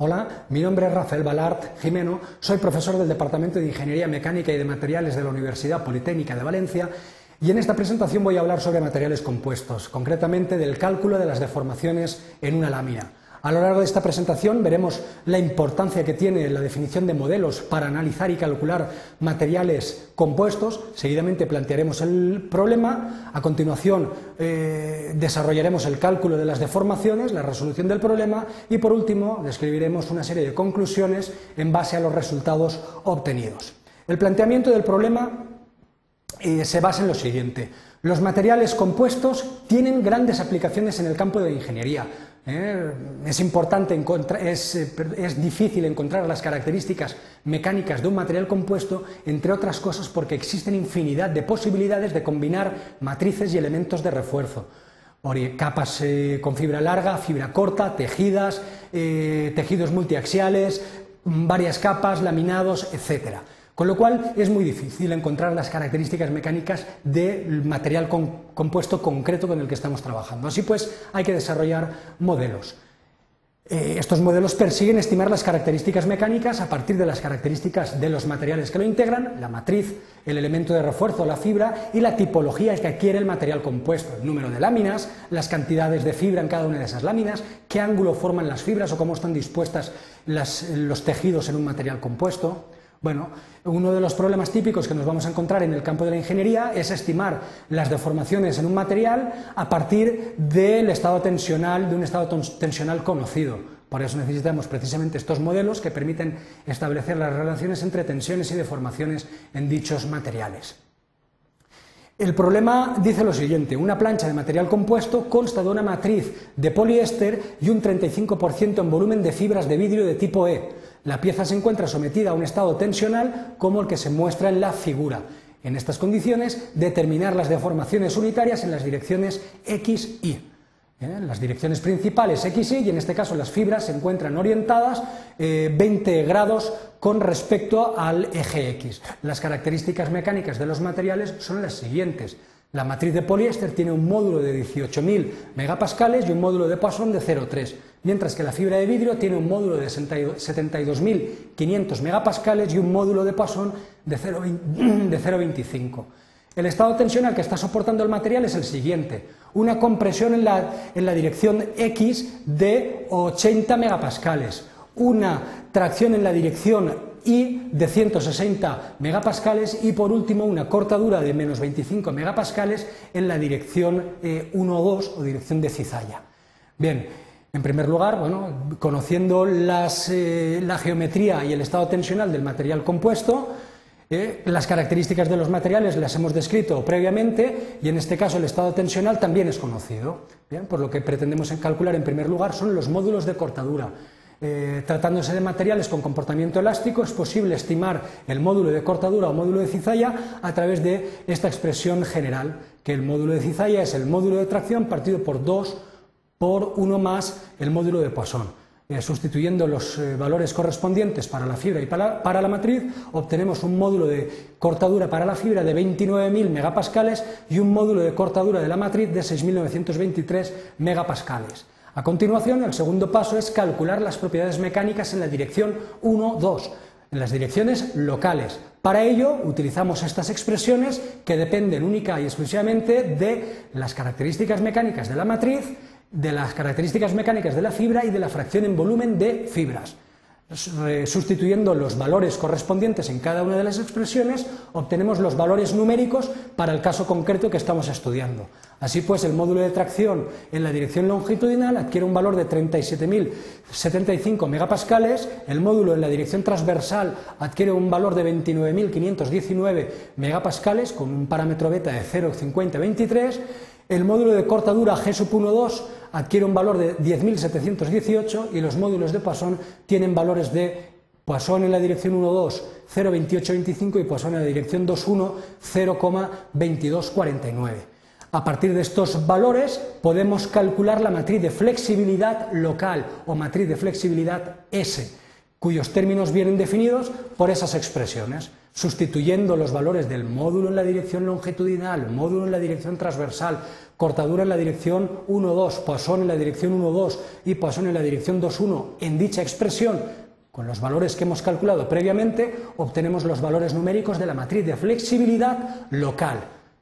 Hola, mi nombre es Rafael Balart Jimeno, soy profesor del Departamento de Ingeniería Mecánica y de Materiales de la Universidad Politécnica de Valencia y en esta presentación voy a hablar sobre materiales compuestos, concretamente del cálculo de las deformaciones en una lámina. A lo largo de esta presentación veremos la importancia que tiene la definición de modelos para analizar y calcular materiales compuestos. Seguidamente plantearemos el problema. A continuación eh, desarrollaremos el cálculo de las deformaciones, la resolución del problema y por último describiremos una serie de conclusiones en base a los resultados obtenidos. El planteamiento del problema eh, se basa en lo siguiente. Los materiales compuestos tienen grandes aplicaciones en el campo de la ingeniería ¿eh? Es importante encontrar, es, eh, es, difícil encontrar las características mecánicas de un material compuesto, entre otras cosas porque existen infinidad de posibilidades de combinar matrices y elementos de refuerzo. Capas eh, con fibra larga, fibra corta, tejidas, tejidos multiaxiales, varias capas, laminados, etcétera. Con lo cual es muy difícil encontrar las características mecánicas del material compuesto concreto con el que estamos trabajando. Así pues, hay que desarrollar modelos. Eh, estos modelos persiguen estimar las características mecánicas a partir de las características de los materiales que lo integran, la matriz, el elemento de refuerzo, la fibra y la tipología que adquiere el material compuesto, el número de láminas, las cantidades de fibra en cada una de esas láminas, qué ángulo forman las fibras o cómo están dispuestas los tejidos en un material compuesto. Bueno, uno de los problemas típicos que nos vamos a encontrar en el campo de la ingeniería es estimar las deformaciones en un material a partir del estado tensional, de un estado tensional conocido. Por eso necesitamos precisamente estos modelos que permiten establecer las relaciones entre tensiones y deformaciones en dichos materiales. El problema dice lo siguiente, una plancha de material compuesto consta de una matriz de poliéster y un 35% en volumen de fibras de vidrio de tipo E. La pieza se encuentra sometida a un estado tensional como el que se muestra en la figura. En estas condiciones, determinar las deformaciones unitarias en las direcciones X, Y. ¿Eh? Las direcciones principales X, Y, y en este caso las fibras se encuentran orientadas 20 eh, grados con respecto al eje X. Las características mecánicas de los materiales son las siguientes. La matriz de poliéster tiene un módulo de 18.000 megapascales y un módulo de Poisson de 0,3, mientras que la fibra de vidrio tiene un módulo de 72.500 megapascales y un módulo de Poisson de 0,25. El estado tensional que está soportando el material es el siguiente, una compresión en la, dirección X de 80 megapascales, una tracción en la dirección Y de 160 megapascales y por último una cortadura de menos 25 megapascales en la dirección 1-2 eh, o dirección de cizalla. Bien, en primer lugar, bueno, conociendo eh, la geometría y el estado tensional del material compuesto, eh, las características de los materiales las hemos descrito previamente y en este caso el estado tensional también es conocido. por lo que pretendemos calcular en primer lugar son los módulos de cortadura. Eh, tratándose de materiales con comportamiento elástico, es posible estimar el módulo de cortadura o módulo de cizalla a través de esta expresión general, que el módulo de cizalla es el módulo de tracción partido por 2 por 1 más el módulo de Poisson. Eh, sustituyendo los eh, valores correspondientes para la fibra y para, para, la matriz, obtenemos un módulo de cortadura para la fibra de 29.000 megapascales y un módulo de cortadura de la matriz de 6.923 megapascales. A continuación, el segundo paso es calcular las propiedades mecánicas en la dirección 1, 2, en las direcciones locales. Para ello, utilizamos estas expresiones que dependen única y exclusivamente de las características mecánicas de la matriz de las características mecánicas de la fibra y de la fracción en volumen de fibras. Sustituyendo los valores correspondientes en cada una de las expresiones, obtenemos los valores numéricos para el caso concreto que estamos estudiando. Así pues, el módulo de tracción en la dirección longitudinal adquiere un valor de 37.075 megapascales, el módulo en la dirección transversal adquiere un valor de 29.519 megapascales con un parámetro beta de 0,5023 el módulo de cortadura G 1.2 adquiere un valor de 10.718 y los módulos de Poisson tienen valores de Poisson en la dirección 1.2 0.2825 y Poisson en la dirección 2.1 0,2249. A partir de estos valores podemos calcular la matriz de flexibilidad local o matriz de flexibilidad S cuyos términos vienen definidos por esas expresiones, sustituyendo los valores del módulo en la dirección longitudinal, módulo en la dirección transversal, cortadura en la dirección 1,2, Poisson en la dirección 1,2 y Poisson en la dirección 2,1 en dicha expresión, con los valores que hemos calculado previamente, obtenemos los valores numéricos de la matriz de flexibilidad local,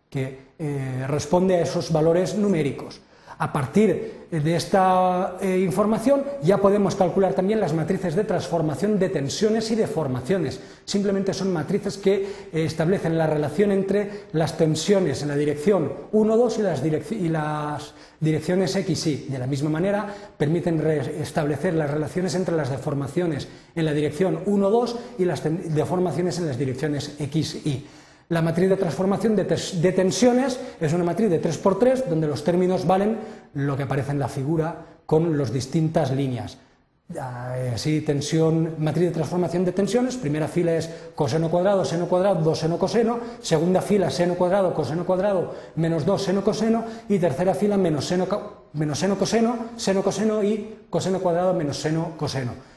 que eh, responde a esos valores numéricos. A partir de esta eh, información ya podemos calcular también las matrices de transformación de tensiones y deformaciones. Simplemente son matrices que eh, establecen la relación entre las tensiones en la dirección 1, 2 y las, y las direcciones X, Y. De la misma manera, permiten establecer las relaciones entre las deformaciones en la dirección 1, 2 y las deformaciones en las direcciones X, Y. La matriz de transformación de, tensiones es una matriz de 3x3 donde los términos valen lo que aparece en la figura con las distintas líneas. Así, tensión, matriz de transformación de tensiones, primera fila es coseno cuadrado, seno cuadrado, 2 seno coseno, segunda fila seno cuadrado, coseno cuadrado, menos 2 seno coseno, y tercera fila menos seno, menos seno coseno, seno coseno y coseno cuadrado menos seno coseno.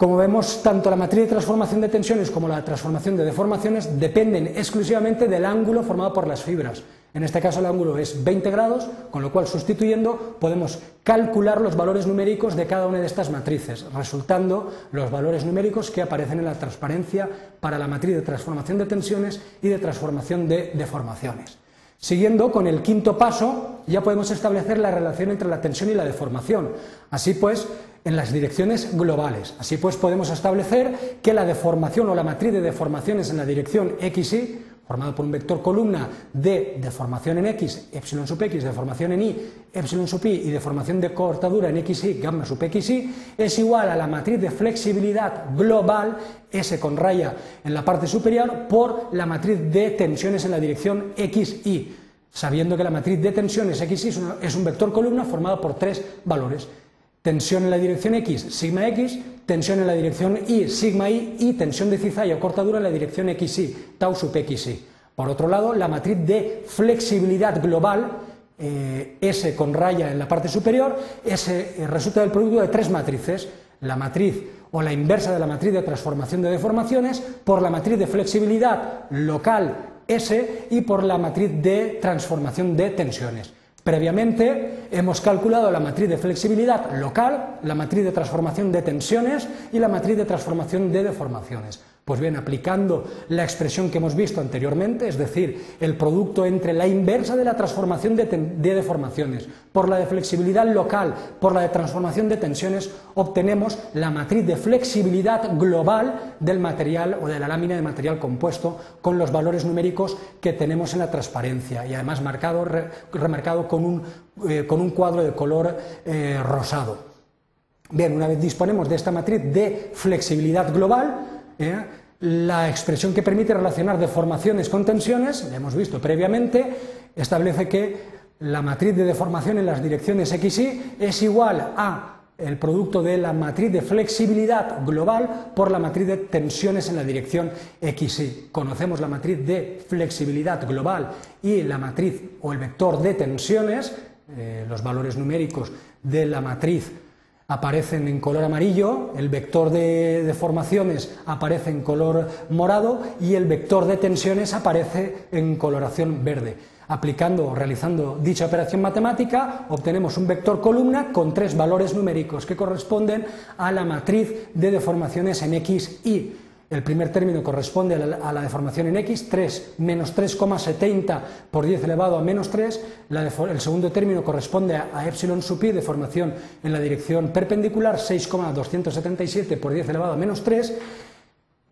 Como vemos, tanto la matriz de transformación de tensiones como la transformación de deformaciones dependen exclusivamente del ángulo formado por las fibras. En este caso el ángulo es 20 grados, con lo cual sustituyendo podemos calcular los valores numéricos de cada una de estas matrices, resultando los valores numéricos que aparecen en la transparencia para la matriz de transformación de tensiones y de transformación de deformaciones. Siguiendo con el quinto paso, ya podemos establecer la relación entre la tensión y la deformación. Así pues, en las direcciones globales. Así pues, podemos establecer que la deformación o la matriz de deformaciones en la dirección XY, formado por un vector columna de deformación en X, epsilon sub X, deformación en Y, epsilon sub Y y deformación de cortadura en XY, gamma sub XY, es igual a la matriz de flexibilidad global, S con raya en la parte superior, por la matriz de tensiones en la dirección XY, sabiendo que la matriz de tensiones XY es un vector columna formado por tres valores tensión en la dirección X, sigma X, tensión en la dirección Y, sigma Y, y tensión de cizalla o cortadura en la dirección XY, tau sub XY. Por otro lado, la matriz de flexibilidad global, eh, S con raya en la parte superior, S, eh, resulta del producto de tres matrices, la matriz o la inversa de la matriz de transformación de deformaciones por la matriz de flexibilidad local S y por la matriz de transformación de tensiones. Previamente hemos calculado la matriz de flexibilidad local, la matriz de transformación de tensiones y la matriz de transformación de deformaciones. Pues bien, aplicando la expresión que hemos visto anteriormente, es decir, el producto entre la inversa de la transformación de, deformaciones por la de flexibilidad local por la de transformación de tensiones, obtenemos la matriz de flexibilidad global del material o de la lámina de material compuesto con los valores numéricos que tenemos en la transparencia y además marcado, remarcado con un, eh, con un, cuadro de color eh, rosado. Bien, una vez disponemos de esta matriz de flexibilidad global, eh, la expresión que permite relacionar deformaciones con tensiones, la hemos visto previamente, establece que la matriz de deformación en las direcciones x, y es igual a el producto de la matriz de flexibilidad global por la matriz de tensiones en la dirección x, y. Conocemos la matriz de flexibilidad global y la matriz o el vector de tensiones, eh, los valores numéricos de la matriz aparecen en color amarillo, el vector de deformaciones aparece en color morado y el vector de tensiones aparece en coloración verde. Aplicando o realizando dicha operación matemática, obtenemos un vector columna con tres valores numéricos que corresponden a la matriz de deformaciones en X, Y. El primer término corresponde a la, deformación en x, 3 menos 3,70 por 10 elevado a menos 3. el segundo término corresponde a, epsilon sub i, deformación en la dirección perpendicular, 6,277 por 10 elevado a menos 3.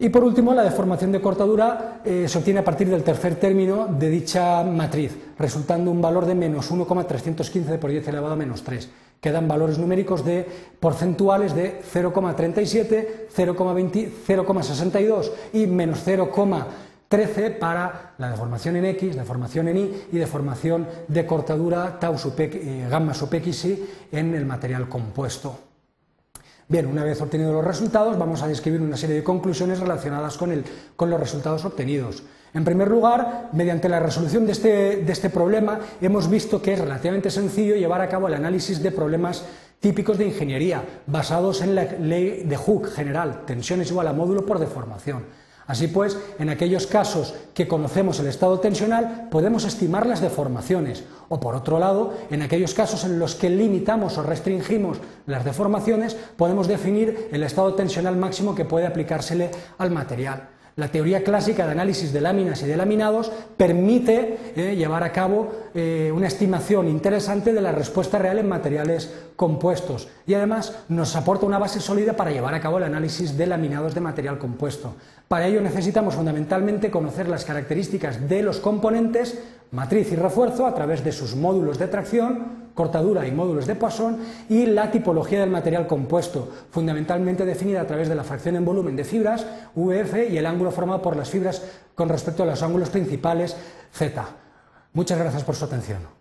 Y por último, la deformación de cortadura eh, se obtiene a partir del tercer término de dicha matriz, resultando un valor de menos 1,315 por 10 elevado a menos 3 quedan valores numéricos de porcentuales de 0,37, 0,62 y menos 0,13 para la deformación en X, deformación en Y y deformación de cortadura tau eh, gamma sub X en el material compuesto. Bien, una vez obtenidos los resultados, vamos a describir una serie de conclusiones relacionadas con, con los resultados obtenidos. En primer lugar, mediante la resolución este, de este, problema, hemos visto que es relativamente sencillo llevar a cabo el análisis de problemas típicos de ingeniería, basados en la ley de Hooke general, tensión es igual a módulo por deformación. Así pues, en aquellos casos que conocemos el estado tensional, podemos estimar las deformaciones, o por otro lado, en aquellos casos en los que limitamos o restringimos las deformaciones, podemos definir el estado tensional máximo que puede aplicársele al material. La teoría clásica de análisis de láminas y de laminados permite eh, llevar a cabo eh, una estimación interesante de la respuesta real en materiales compuestos y además nos aporta una base sólida para llevar a cabo el análisis de laminados de material compuesto. Para ello necesitamos fundamentalmente conocer las características de los componentes, matriz y refuerzo a través de sus módulos de tracción, cortadura y módulos de Poisson y la tipología del material compuesto, fundamentalmente definida a través de la fracción en volumen de fibras, UF, y el ángulo formado por las fibras con respecto a los ángulos principales, Z. Muchas gracias por su atención.